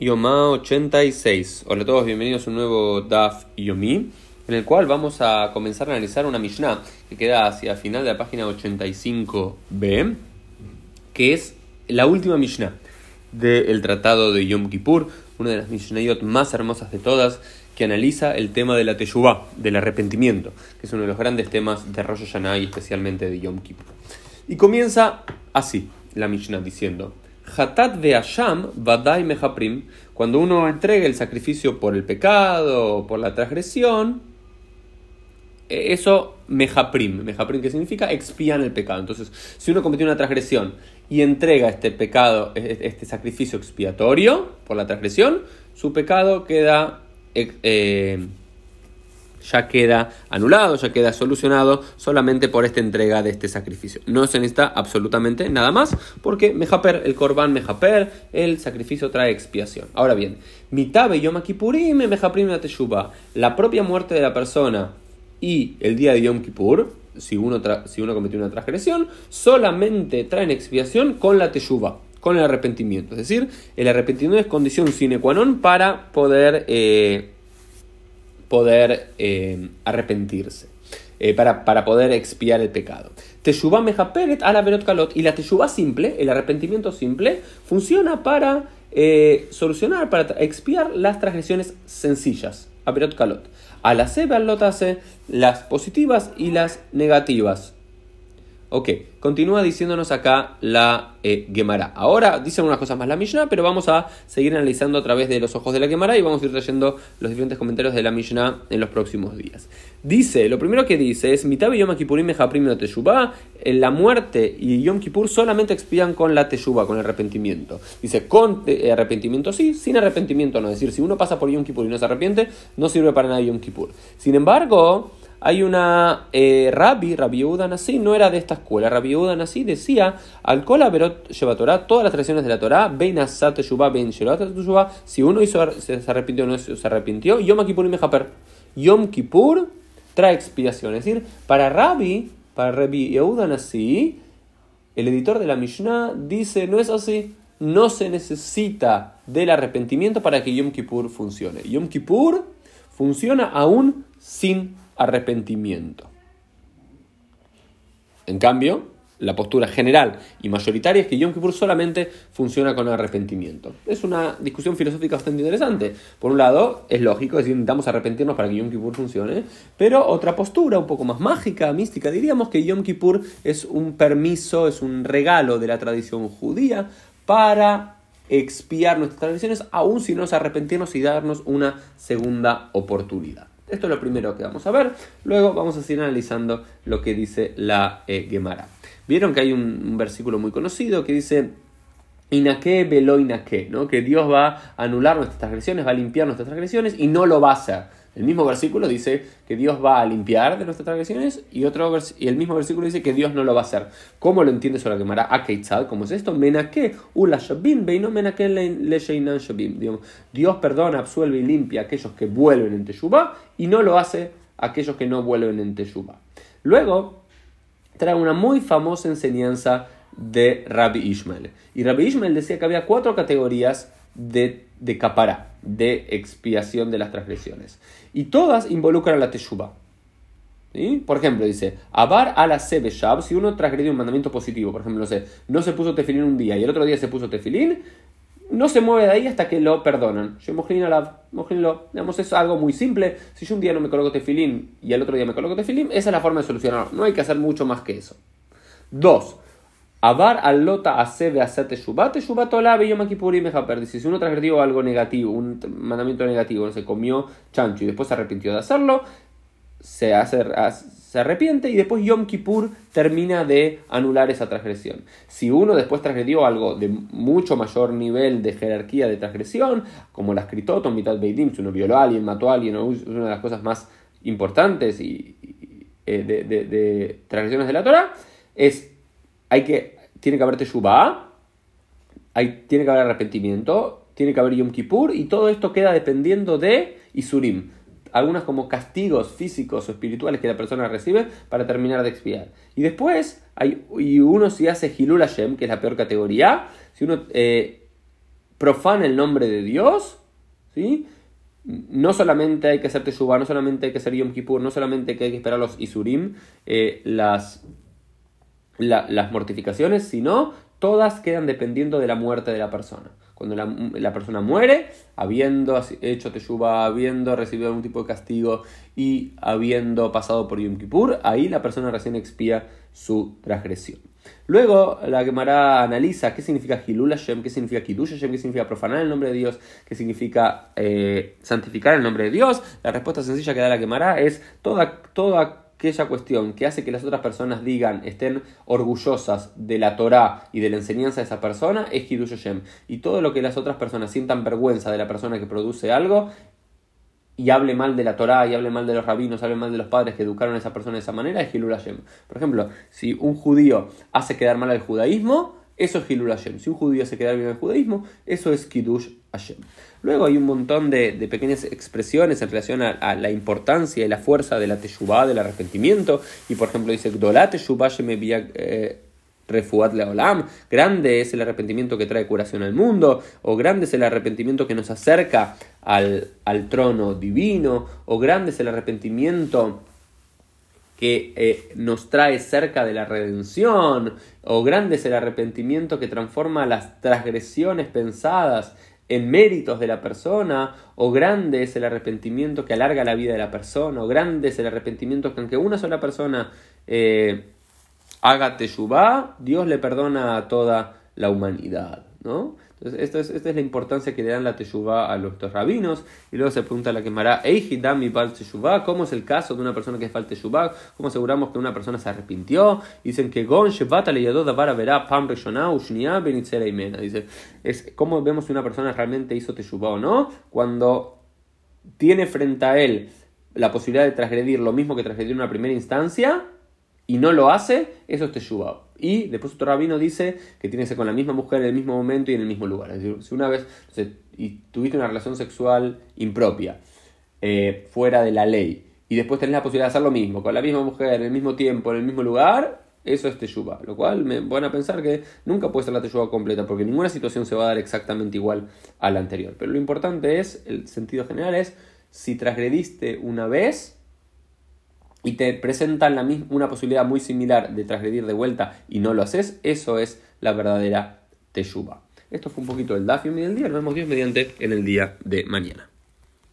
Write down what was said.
Yomá 86. Hola a todos, bienvenidos a un nuevo DAF Yomi, en el cual vamos a comenzar a analizar una Mishnah que queda hacia el final de la página 85b, que es la última Mishnah del tratado de Yom Kippur, una de las Mishnayot más hermosas de todas, que analiza el tema de la Teshuvah, del arrepentimiento, que es uno de los grandes temas de Rosh Hashanah y especialmente de Yom Kippur. Y comienza así la Mishnah diciendo. Hatat de Asham Badai Mehaprim, cuando uno entrega el sacrificio por el pecado por la transgresión, e, eso Mehaprim. Mehaprim, ¿qué significa? Expían el pecado. Entonces, si uno cometió una transgresión y entrega este pecado, e, e, este sacrificio expiatorio por la transgresión, su pecado queda. Eh, ya queda anulado, ya queda solucionado solamente por esta entrega de este sacrificio. No se necesita absolutamente nada más porque Mejaper, el Corban Mejaper, el sacrificio trae expiación. Ahora bien, Mitabe Yom Kippurim Mejaprim Teshuba, la propia muerte de la persona y el día de Yom Kippur, si uno, si uno cometió una transgresión, solamente traen expiación con la Teshuba con el arrepentimiento. Es decir, el arrepentimiento es condición sine qua non para poder eh, poder eh, arrepentirse, eh, para, para, poder expiar el pecado. Teshuvah mejaperet a la kalot. Y la teshuvah simple, el arrepentimiento simple, funciona para eh, solucionar, para expiar las transgresiones sencillas. A kalot. A la sebe hace las positivas y las negativas. Ok, continúa diciéndonos acá la eh, Gemara. Ahora dicen unas cosas más la Mishnah, pero vamos a seguir analizando a través de los ojos de la Gemara y vamos a ir trayendo los diferentes comentarios de la Mishnah en los próximos días. Dice, lo primero que dice es, Mitabe Yom Kippurim Teshuvah, la muerte y Yom Kippur solamente expian con la Teshuvah, con el arrepentimiento. Dice, con eh, arrepentimiento sí, sin arrepentimiento no. Es decir, si uno pasa por Yom Kippur y no se arrepiente, no sirve para nada Yom Kippur. Sin embargo, hay una eh, Rabbi, Rabbi Yehuda no era de esta escuela. Rabbi Yehuda decía, al Verot lleva Torah, todas las tradiciones de la Torah, Ben Asat Shubá, Ben si uno hizo, se arrepintió o no se arrepintió, Yom Kippur y Mejaper. Yom Kippur trae expiación. Es decir, para Rabbi, para Rabbi Yehuda el editor de la Mishnah dice, no es así, no se necesita del arrepentimiento para que Yom Kippur funcione. Yom Kippur funciona aún sin arrepentimiento. En cambio, la postura general y mayoritaria es que Yom Kippur solamente funciona con arrepentimiento. Es una discusión filosófica bastante interesante. Por un lado, es lógico, es decir, necesitamos arrepentirnos para que Yom Kippur funcione, pero otra postura un poco más mágica, mística, diríamos que Yom Kippur es un permiso, es un regalo de la tradición judía para expiar nuestras tradiciones, aun si nos arrepentirnos y darnos una segunda oportunidad. Esto es lo primero que vamos a ver. Luego vamos a seguir analizando lo que dice la eh, Gemara. Vieron que hay un, versículo muy conocido que dice Inaque velo inaque, ¿no? que Dios va a anular nuestras transgresiones, va a limpiar nuestras transgresiones y no lo va a hacer. El mismo versículo dice que Dios va a limpiar de nuestras transgresiones y, otro y el mismo versículo dice que Dios no lo va a hacer. ¿Cómo lo entiende sobre la quemará? ¿cómo es esto? Menake, ula shabim, beino menake le shabim. Dios perdona, absuelve y limpia a aquellos que vuelven en Teshuvah y no lo hace a aquellos que no vuelven en Teshuvah. Luego, trae una muy famosa enseñanza de Rabbi Ishmael. Y Rabbi Ishmael decía que había cuatro categorías de, de capará, de expiación de las transgresiones. Y todas involucran a la teshuva. Por ejemplo, dice, Abar a la shab, si uno transgredió un mandamiento positivo, por ejemplo, no, no se puso tefilín un día y el otro día se puso tefilín, no se mueve de ahí hasta que lo perdonan. Yo la digamos, es algo muy simple. Si yo un día no me coloco tefilín y el otro día me coloco tefilín, esa es la forma de solucionarlo. No hay que hacer mucho más que eso. Dos, Abar alota asebe asate shubate shubatola yom si uno transgredió algo negativo, un mandamiento negativo, se comió chancho y después se arrepintió de hacerlo, se, hace, se arrepiente y después Yom Kippur termina de anular esa transgresión. Si uno después transgredió algo de mucho mayor nivel de jerarquía de transgresión, como la escritoto, mitad beidim, si uno violó a alguien, mató a alguien, es una de las cosas más importantes y, eh, de, de transgresiones de la Torah, es hay que, tiene que haber teshuvah, hay, tiene que haber arrepentimiento, tiene que haber Yom Kippur y todo esto queda dependiendo de Isurim. Algunas como castigos físicos o espirituales que la persona recibe para terminar de expiar. Y después, hay, y uno si hace Hilul Hashem, que es la peor categoría, si uno eh, profana el nombre de Dios, ¿sí? no solamente hay que hacer Teshuvah, no solamente hay que hacer Yom Kippur, no solamente hay que esperar los Isurim, eh, las, las mortificaciones, sino todas quedan dependiendo de la muerte de la persona. Cuando la, persona muere, habiendo hecho Teshuvah, habiendo recibido algún tipo de castigo y habiendo pasado por Yom Kippur, ahí la persona recién expía su transgresión. Luego la Gemara analiza qué significa Hilul Hashem, qué significa Kiddush Hashem, qué significa profanar el nombre de Dios, qué significa eh, santificar el nombre de Dios. La respuesta sencilla que da la Gemara es toda, toda aquella cuestión que hace que las otras personas digan, estén orgullosas de la Torah y de la enseñanza de esa persona, es Kiddush Hashem. Y todo lo que las otras personas sientan vergüenza de la persona que produce algo, y hable mal de la Torá, y hable mal de los rabinos, hable mal de los padres que educaron a esa persona de esa manera, es Hilul Hashem. Por ejemplo, si un judío hace quedar mal al judaísmo, eso es Hilul Hashem. Si un judío hace quedar bien al judaísmo, eso es Kiddush Hashem. Luego hay un montón de, pequeñas expresiones en relación a, la importancia y la fuerza de la teshuvah, del arrepentimiento. Y por ejemplo dice, Gdolat teshuvah eh, Refuat Leolam, grande es el arrepentimiento que trae curación al mundo, o grande es el arrepentimiento que nos acerca al, al trono divino, o grande es el arrepentimiento que eh, nos trae cerca de la redención, o grande es el arrepentimiento que transforma las transgresiones pensadas en méritos de la persona, o grande es el arrepentimiento que alarga la vida de la persona, o grande es el arrepentimiento que aunque una sola persona eh, haga teshuvah, Dios le perdona a toda la humanidad, ¿no? Entonces, esto es, esta es la importancia que le dan la teshuvah a los rabinos. Y luego se pregunta la quemará, mi teshuvah, ¿cómo es el caso de una persona que falta teshuvah? ¿Cómo aseguramos que una persona se arrepintió? Dicen que gon shevata davara verá pam Dice, es cómo vemos si una persona realmente hizo teshuvah o no, cuando tiene frente a él la posibilidad de transgredir lo mismo que transgredir en una primera instancia, y no lo hace, eso es Teshuvah. Y después otro rabino dice que tiene que ser con la misma mujer en el mismo momento y en el mismo lugar. Es decir, si una vez y tuviste una relación sexual impropia, eh, fuera de la ley, y después tenés la posibilidad de hacer lo mismo, con la misma mujer, en el mismo tiempo, en el mismo lugar, eso es Teshuvah. Lo cual me van a pensar que nunca puede ser la Teshuvah completa, porque ninguna situación se va a dar exactamente igual a la anterior. Pero lo importante es, el sentido general es, si transgrediste una vez, y te presentan la misma, una posibilidad muy similar de transgredir de vuelta y no lo haces, eso es la verdadera teshuva. Esto fue un poquito el Dafio y del día. Nos vemos Dios mediante en el día de mañana.